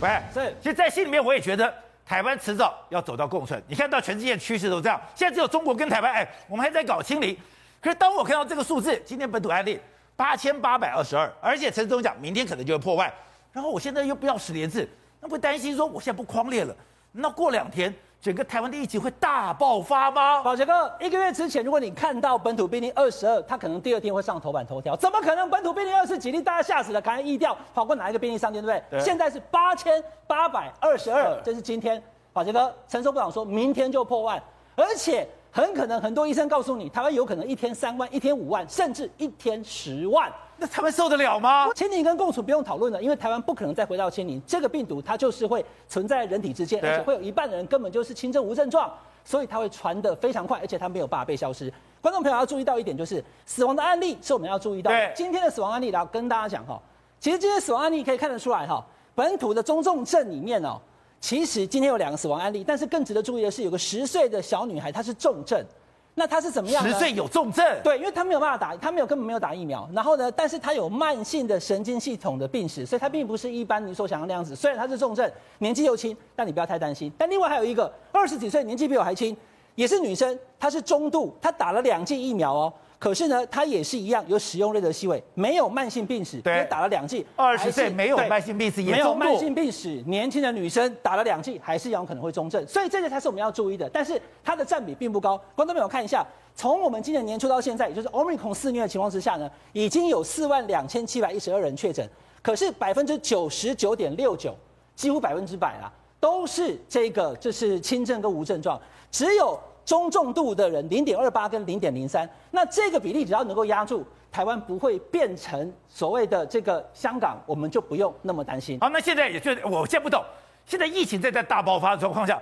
喂，是其实，在心里面我也觉得台湾迟早要走到共存。你看到全世界趋势都这样，现在只有中国跟台湾，哎，我们还在搞清零。可是当我看到这个数字，今天本土案例八千八百二十二，而且陈时中讲明天可能就会破万，然后我现在又不要十连制，那不担心说我现在不框列了，那过两天整个台湾的疫情会大爆发吗？宝杰哥，一个月之前，如果你看到本土病例二十二，他可能第二天会上头版头条。怎么可能本土病例二十几例，大家吓死了，赶快疫调，跑过哪一个病例上天，对不对？对现在是八千八百二十二，这是今天。宝杰哥，陈时部长说明天就破万，而且很可能很多医生告诉你，台湾有可能一天三万，一天五万，甚至一天十万。那他们受得了吗？清零跟共处不用讨论了，因为台湾不可能再回到清零。这个病毒它就是会存在人体之间，而且会有一半的人根本就是轻症无症状，所以它会传得非常快，而且它没有办法被消失。观众朋友要注意到一点，就是死亡的案例是我们要注意到的。今天的死亡案例，然后跟大家讲哈，其实今天死亡案例可以看得出来哈，本土的中重症里面哦，其实今天有两个死亡案例，但是更值得注意的是，有个十岁的小女孩，她是重症。那他是怎么样？十岁有重症，对，因为他没有办法打，他没有根本没有打疫苗。然后呢，但是他有慢性的神经系统的病史，所以他并不是一般你所想的那样子。虽然他是重症，年纪又轻，但你不要太担心。但另外还有一个二十几岁，年纪比我还轻，也是女生，她是中度，她打了两剂疫苗哦。可是呢，他也是一样有使用类的细微，没有慢性病史，也打了两剂。二十岁没有慢性病史，也没有慢性病史，年轻的女生打了两剂，还是有可能会中症。所以这个才是我们要注意的。但是它的占比并不高。观众朋友看一下，从我们今年年初到现在，也就是 Omicron 肆虐的情况之下呢，已经有四万两千七百一十二人确诊，可是百分之九十九点六九，几乎百分之百啦，都是这个就是轻症跟无症状，只有。中重度的人零点二八跟零点零三，那这个比例只要能够压住，台湾不会变成所谓的这个香港，我们就不用那么担心。好，那现在也就我现在不懂，现在疫情正在大爆发的状况下，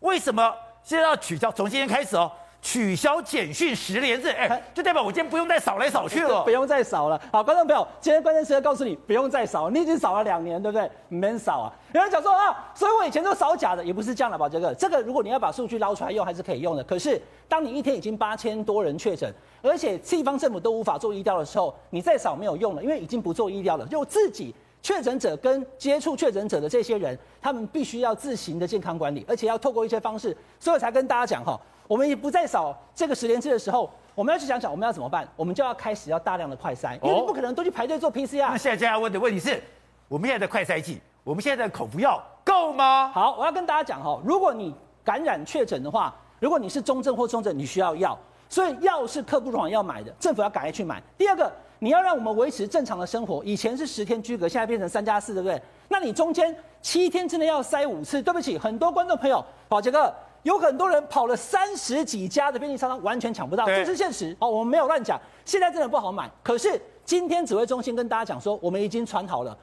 为什么现在要取消？从今天开始哦。取消简讯十连制，哎，就代表我今天不用再扫来扫去了，不用再扫了。好，观众朋友，今天关键时刻告诉你，不用再扫，你已经扫了两年，对不对？没扫啊。有人讲说啊，所以我以前都扫假的，也不是这样的吧？这个，这个如果你要把数据捞出来用，还是可以用的。可是，当你一天已经八千多人确诊，而且地方政府都无法做医调的时候，你再扫没有用了，因为已经不做医调了，就自己确诊者跟接触确诊者的这些人，他们必须要自行的健康管理，而且要透过一些方式，所以我才跟大家讲哈。我们也不再扫这个十连制的时候，我们要去想想我们要怎么办，我们就要开始要大量的快筛，因为你不可能都去排队做 PCR。那现在大家问的问题是，我们现在的快筛剂，我们现在的口服药够吗？好，我要跟大家讲哈，如果你感染确诊的话，如果你是中症或重症，你需要药，所以药是刻不容缓要买的，政府要赶快去买。第二个，你要让我们维持正常的生活，以前是十天居隔，现在变成三加四，对不对？那你中间七天之内要塞五次，对不起，很多观众朋友，宝杰哥。有很多人跑了三十几家的便利商店，完全抢不到，这是现实。哦，我们没有乱讲，现在真的不好买。可是今天指挥中心跟大家讲说，我们已经传好了，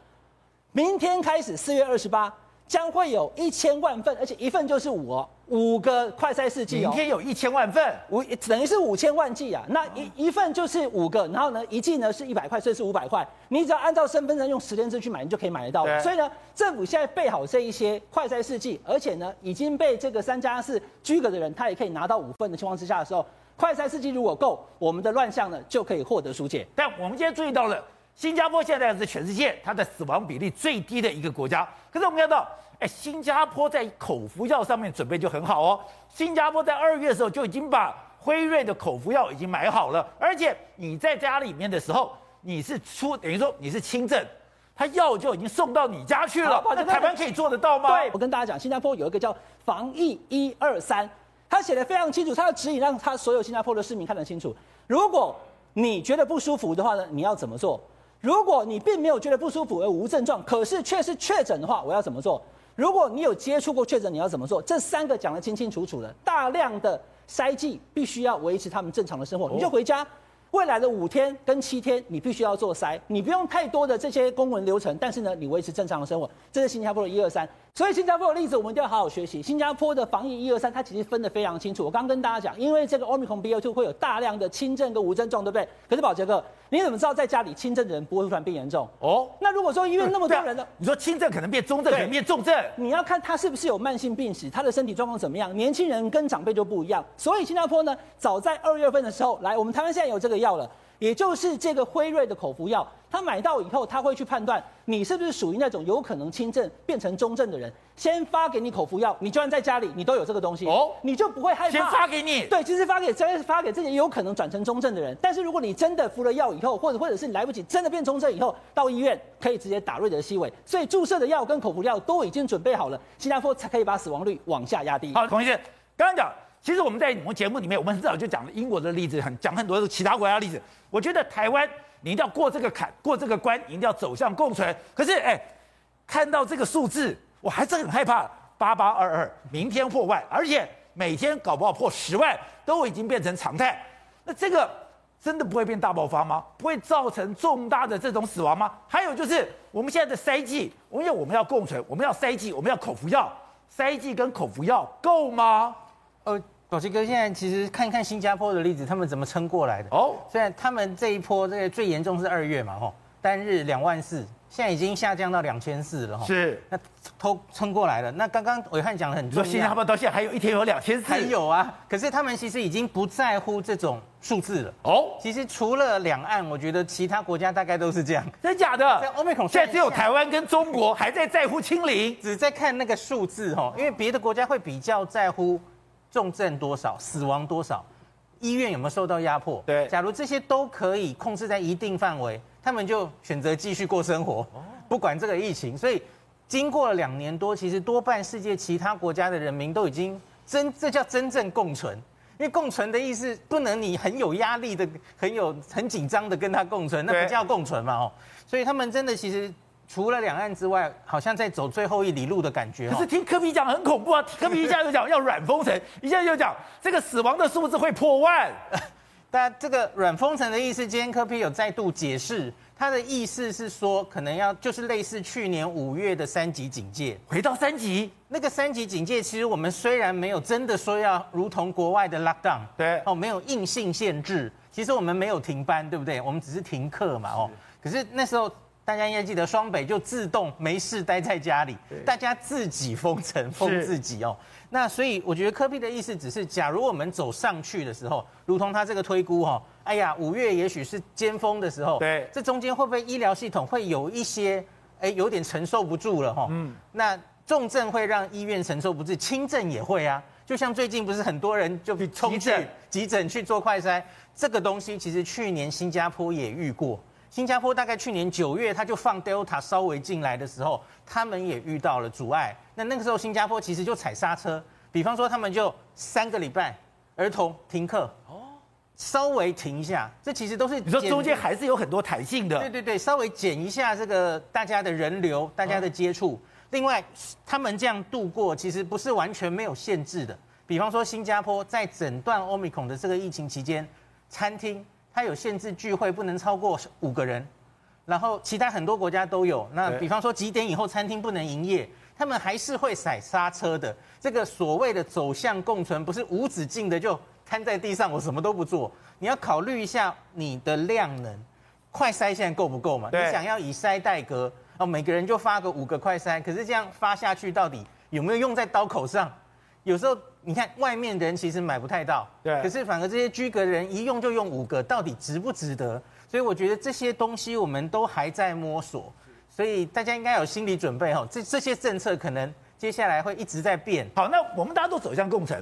明天开始四月二十八。将会有一千万份，而且一份就是五哦，五个快筛试剂哦。明天有一千万份，五等于是五千万剂啊。那一一份就是五个，然后呢，一剂呢是一百块，所以是五百块。你只要按照身份证用实联制去买，你就可以买得到。所以呢，政府现在备好这一些快筛试剂，而且呢，已经被这个三加四居格的人，他也可以拿到五份的情况之下的时候，快筛试剂如果够，我们的乱象呢就可以获得疏解。但我们今天注意到了。新加坡现在是全世界它的死亡比例最低的一个国家，可是我们看到，哎，新加坡在口服药上面准备就很好哦。新加坡在二月的时候就已经把辉瑞的口服药已经买好了，而且你在家里面的时候，你是出等于说你是轻症，他药就已经送到你家去了。那台湾可以做得到吗？对，我跟大家讲，新加坡有一个叫防疫一二三，他写的非常清楚，他的指引让他所有新加坡的市民看得清楚。如果你觉得不舒服的话呢，你要怎么做？如果你并没有觉得不舒服而无症状，可是却是确诊的话，我要怎么做？如果你有接触过确诊，你要怎么做？这三个讲得清清楚楚的，大量的筛剂必须要维持他们正常的生活，你就回家。未来的五天跟七天，你必须要做筛，你不用太多的这些公文流程，但是呢，你维持正常的生活，这是新加坡的一二三。所以新加坡的例子，我们一定要好好学习。新加坡的防疫一二三，它其实分得非常清楚。我刚刚跟大家讲，因为这个 Omicron BA.2 会有大量的轻症跟无症状，对不对？可是宝杰哥，你怎么知道在家里轻症的人不会突然变严重？哦，那如果说医院那么多人呢？你说轻症可能变中症，可能变重症，你要看他是不是有慢性病史，他的身体状况怎么样。年轻人跟长辈就不一样。所以新加坡呢，早在二月份的时候，来，我们台湾现在有这个药了。也就是这个辉瑞的口服药，他买到以后，他会去判断你是不是属于那种有可能轻症变成中症的人，先发给你口服药，你就算在家里，你都有这个东西哦，你就不会害怕。先发给你，对，其实发给真发给这些有可能转成中症的人。但是如果你真的服了药以后，或者或者是你来不及真的变中症以后，到医院可以直接打瑞德西韦。所以注射的药跟口服药都已经准备好了，新加坡才可以把死亡率往下压低。好，孔医生，刚刚讲。其实我们在我们节目里面，我们很早就讲了英国的例子，很讲很多的其他国家的例子。我觉得台湾你一定要过这个坎，过这个关，你一定要走向共存。可是，哎，看到这个数字，我还是很害怕。八八二二，明天破万，而且每天搞不好破十万，都已经变成常态。那这个真的不会变大爆发吗？不会造成重大的这种死亡吗？还有就是我们现在的筛剂，因为我们要共存，我们要筛剂，我们要口服药，筛剂跟口服药够吗？呃。宝杰哥，现在其实看看新加坡的例子，他们怎么撑过来的？哦，虽然他们这一波这个最严重是二月嘛，吼，单日两万四，现在已经下降到两千四了，哈，是，那都撑过来了。那刚刚伟汉讲的很重要，说新加坡到现在还有一天有两千四，还有啊，可是他们其实已经不在乎这种数字了。哦，其实除了两岸，我觉得其他国家大概都是这样，真的假的？在欧美孔，现在只有台湾跟中国还在在乎清零，只在看那个数字，哈，因为别的国家会比较在乎。重症多少，死亡多少，医院有没有受到压迫？对，假如这些都可以控制在一定范围，他们就选择继续过生活，不管这个疫情。所以经过了两年多，其实多半世界其他国家的人民都已经真，这叫真正共存。因为共存的意思，不能你很有压力的、很有很紧张的跟他共存，那不叫共存嘛？哦，所以他们真的其实。除了两岸之外，好像在走最后一里路的感觉。可是听科比讲很恐怖啊！科比一下又讲要软封城，一下又讲这个死亡的数字会破万。但这个软封城的意思，今天科比有再度解释，他的意思是说，可能要就是类似去年五月的三级警戒，回到三级。那个三级警戒，其实我们虽然没有真的说要如同国外的 lockdown，对哦，没有硬性限制，其实我们没有停班，对不对？我们只是停课嘛，哦。可是那时候。大家应该记得，双北就自动没事待在家里，大家自己封城封自己哦。那所以我觉得科比的意思只是，假如我们走上去的时候，如同他这个推估哈，哎呀，五月也许是尖峰的时候，对，这中间会不会医疗系统会有一些哎有点承受不住了哈？嗯，那重症会让医院承受不住，轻症也会啊。就像最近不是很多人就冲去急诊去做快筛，这个东西其实去年新加坡也遇过。新加坡大概去年九月，他就放 Delta 稍微进来的时候，他们也遇到了阻碍。那那个时候，新加坡其实就踩刹车，比方说他们就三个礼拜儿童停课，哦，稍微停一下，这其实都是你说中间还是有很多弹性的。对对对，稍微减一下这个大家的人流，大家的接触。另外，他们这样度过，其实不是完全没有限制的。比方说，新加坡在整段 Omicron 的这个疫情期间，餐厅。它有限制聚会不能超过五个人，然后其他很多国家都有。那比方说几点以后餐厅不能营业，他们还是会踩刹车的。这个所谓的走向共存，不是无止境的就瘫在地上，我什么都不做。你要考虑一下你的量能，快筛现在够不够嘛？你想要以筛代隔哦，每个人就发个五个快筛，可是这样发下去到底有没有用在刀口上？有时候。你看外面的人其实买不太到，对，可是反而这些居格的人一用就用五个，到底值不值得？所以我觉得这些东西我们都还在摸索，所以大家应该有心理准备哦。这这些政策可能接下来会一直在变。好，那我们大家都走向共存，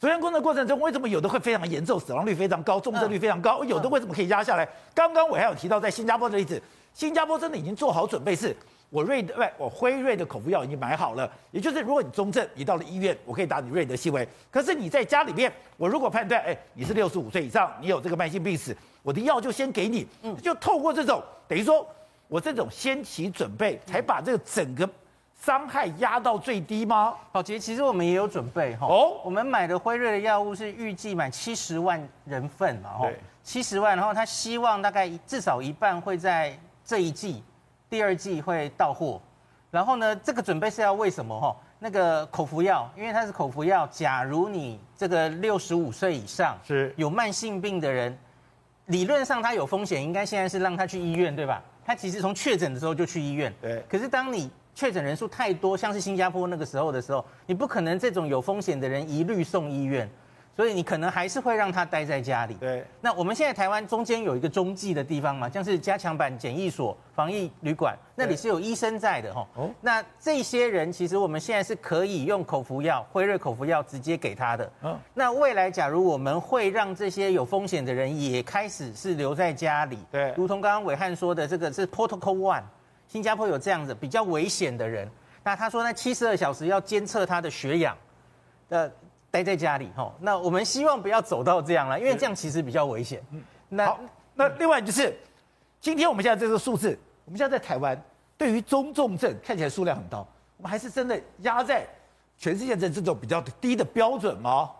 走向共存的过程中，为什么有的会非常严重，死亡率非常高，重症率非常高，有的为什么可以压下来？刚刚我还有提到在新加坡的例子，新加坡真的已经做好准备是。我瑞德，喂，我辉瑞的口服药已经买好了，也就是如果你中症，你到了医院，我可以打你瑞德西韦。可是你在家里面，我如果判断，哎，你是六十五岁以上，你有这个慢性病史，我的药就先给你，嗯，就透过这种，等于说我这种先期准备，才把这个整个伤害压到最低吗？好，其实其实我们也有准备哈。哦，我们买的辉瑞的药物是预计买七十万人份嘛，哈，七十万，然后他希望大概至少一半会在这一季。第二季会到货，然后呢，这个准备是要为什么哈？那个口服药，因为它是口服药，假如你这个六十五岁以上是有慢性病的人，理论上他有风险，应该现在是让他去医院，对吧？他其实从确诊的时候就去医院，对。可是当你确诊人数太多，像是新加坡那个时候的时候，你不可能这种有风险的人一律送医院，所以你可能还是会让他待在家里。对。那我们现在台湾中间有一个中继的地方嘛，像是加强版检疫所、防疫旅馆，那里是有医生在的哈。哦。那这些人其实我们现在是可以用口服药、辉瑞口服药直接给他的。嗯。那未来假如我们会让这些有风险的人也开始是留在家里，对。如同刚刚伟汉说的，这个是 Protocol One，新加坡有这样子比较危险的人，那他说那七十二小时要监测他的血氧，呃。待在家里哈，那我们希望不要走到这样了，因为这样其实比较危险。那好，那另外就是，今天我们现在这个数字，我们现在在台湾，对于中重症看起来数量很高，我们还是真的压在全世界的这种比较低的标准吗？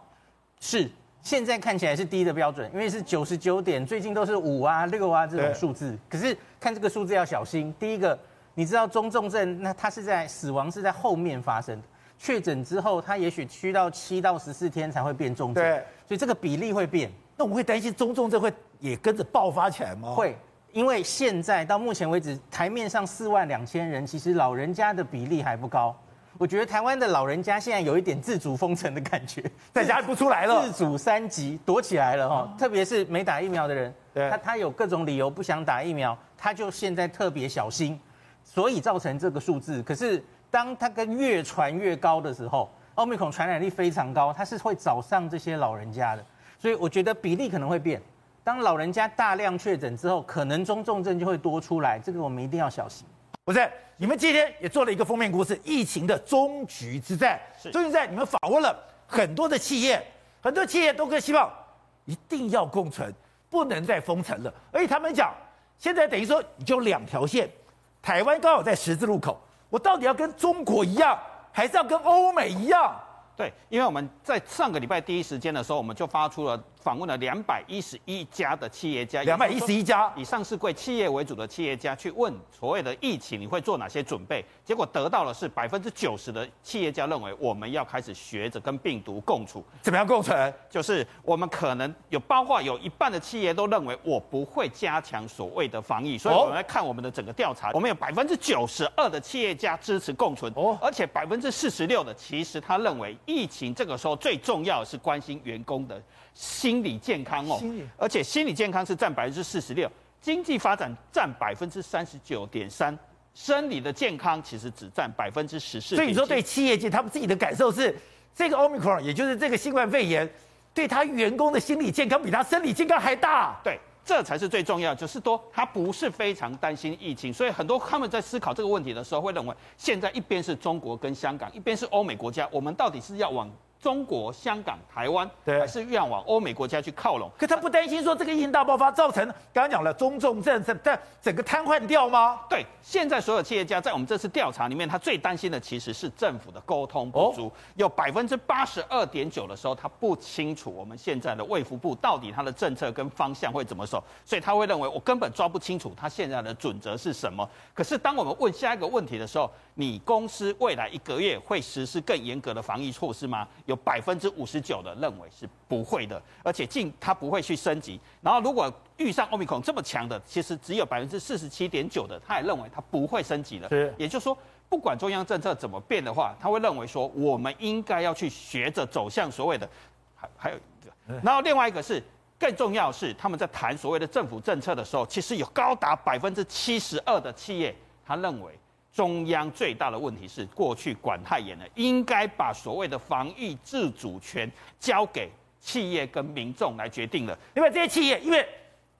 是，现在看起来是低的标准，因为是九十九点，最近都是五啊、六啊这种数字。可是看这个数字要小心，第一个，你知道中重症，那它是在死亡是在后面发生的。确诊之后，他也许需到七到十四天才会变重症，对，所以这个比例会变。那我们会担心中重症会也跟着爆发起来吗？会，因为现在到目前为止，台面上四万两千人，其实老人家的比例还不高。我觉得台湾的老人家现在有一点自主封城的感觉，在家里不出来了，自主三级躲起来了哈。特别是没打疫苗的人，对，他他有各种理由不想打疫苗，他就现在特别小心，所以造成这个数字。可是。当它跟越传越高的时候，奥密克戎传染力非常高，它是会找上这些老人家的，所以我觉得比例可能会变。当老人家大量确诊之后，可能中重症就会多出来，这个我们一定要小心。不是，你们今天也做了一个封面故事，疫情的终局之战。是，终局之战，你们访问了很多的企业，很多企业都更希望一定要共存，不能再封城了。而且他们讲，现在等于说你就两条线，台湾刚好在十字路口。我到底要跟中国一样，还是要跟欧美一样？对，因为我们在上个礼拜第一时间的时候，我们就发出了。访问了两百一十一家的企业家，两百一十一家以上市柜企业为主的企业家去问所谓的疫情，你会做哪些准备？结果得到的是百分之九十的企业家认为我们要开始学着跟病毒共处。怎么样共存？就是我们可能有包括有一半的企业都认为我不会加强所谓的防疫，所以我们来看我们的整个调查，我们有百分之九十二的企业家支持共存，哦，而且百分之四十六的其实他认为疫情这个时候最重要的是关心员工的。心理健康哦，而且心理健康是占百分之四十六，经济发展占百分之三十九点三，生理的健康其实只占百分之十四。所以你说对企业界，他们自己的感受是，这个 Omicron，也就是这个新冠肺炎，对他员工的心理健康比他生理健康还大。对，这才是最重要，就是说他不是非常担心疫情，所以很多他们在思考这个问题的时候，会认为现在一边是中国跟香港，一边是欧美国家，我们到底是要往？中国、香港、台湾，对，还是愿往欧美国家去靠拢？可他不担心说这个疫情大爆发造成刚刚讲了中重症在在整个瘫痪掉吗？对，现在所有企业家在我们这次调查里面，他最担心的其实是政府的沟通不足。哦、有百分之八十二点九的时候，他不清楚我们现在的卫福部到底他的政策跟方向会怎么走，所以他会认为我根本抓不清楚他现在的准则是什么。可是当我们问下一个问题的时候，你公司未来一个月会实施更严格的防疫措施吗？有。百分之五十九的认为是不会的，而且进它不会去升级。然后如果遇上欧米孔这么强的，其实只有百分之四十七点九的，他也认为它不会升级了。是，也就是说，不管中央政策怎么变的话，他会认为说，我们应该要去学着走向所谓的，还还有一个，然后另外一个是更重要的是，他们在谈所谓的政府政策的时候，其实有高达百分之七十二的企业，他认为。中央最大的问题是过去管太严了，应该把所谓的防疫自主权交给企业跟民众来决定了。因为这些企业，因为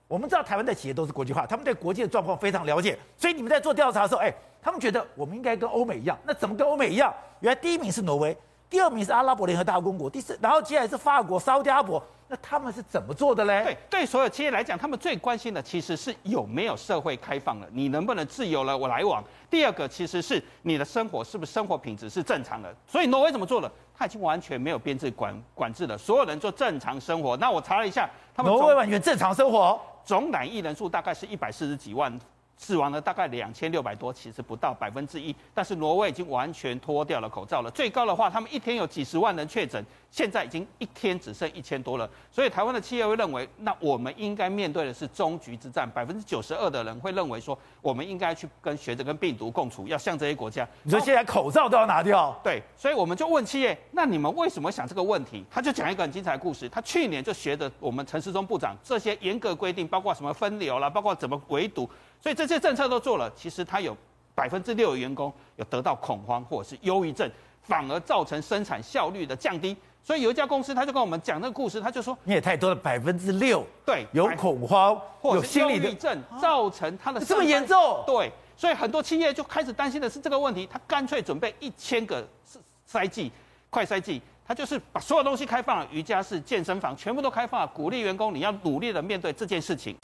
我们知道台湾的企业都是国际化，他们对国际的状况非常了解，所以你们在做调查的时候，哎，他们觉得我们应该跟欧美一样。那怎么跟欧美一样？原来第一名是挪威，第二名是阿拉伯联合大公国，第四，然后接下来是法国、沙乌地阿拉伯。那他们是怎么做的嘞？对，对所有企业来讲，他们最关心的其实是有没有社会开放了，你能不能自由了我来往。第二个其实是你的生活是不是生活品质是正常的。所以挪威怎么做的？他已经完全没有编制管管制了，所有人做正常生活。那我查了一下，他们挪威完全正常生活，总染疫人数大概是一百四十几万。死亡了大概两千六百多，其实不到百分之一。但是挪威已经完全脱掉了口罩了，最高的话，他们一天有几十万人确诊，现在已经一天只剩一千多了。所以台湾的企业会认为，那我们应该面对的是终局之战。百分之九十二的人会认为说，我们应该去跟学着跟病毒共处，要向这些国家。你说现在口罩都要拿掉？对，所以我们就问企业，那你们为什么想这个问题？他就讲一个很精彩的故事，他去年就学着我们陈时中部长这些严格规定，包括什么分流啦，包括怎么围堵。所以这些政策都做了，其实它有百分之六的员工有得到恐慌或者是忧郁症，反而造成生产效率的降低。所以有一家公司他就跟我们讲那个故事，他就说：“你也太多了，百分之六，对，有恐慌或者有心理忧郁症，造成他的这么严重。”对，所以很多企业就开始担心的是这个问题，他干脆准备一千个筛剂、快筛剂，他就是把所有东西开放了，瑜伽室、健身房全部都开放了，鼓励员工你要努力的面对这件事情。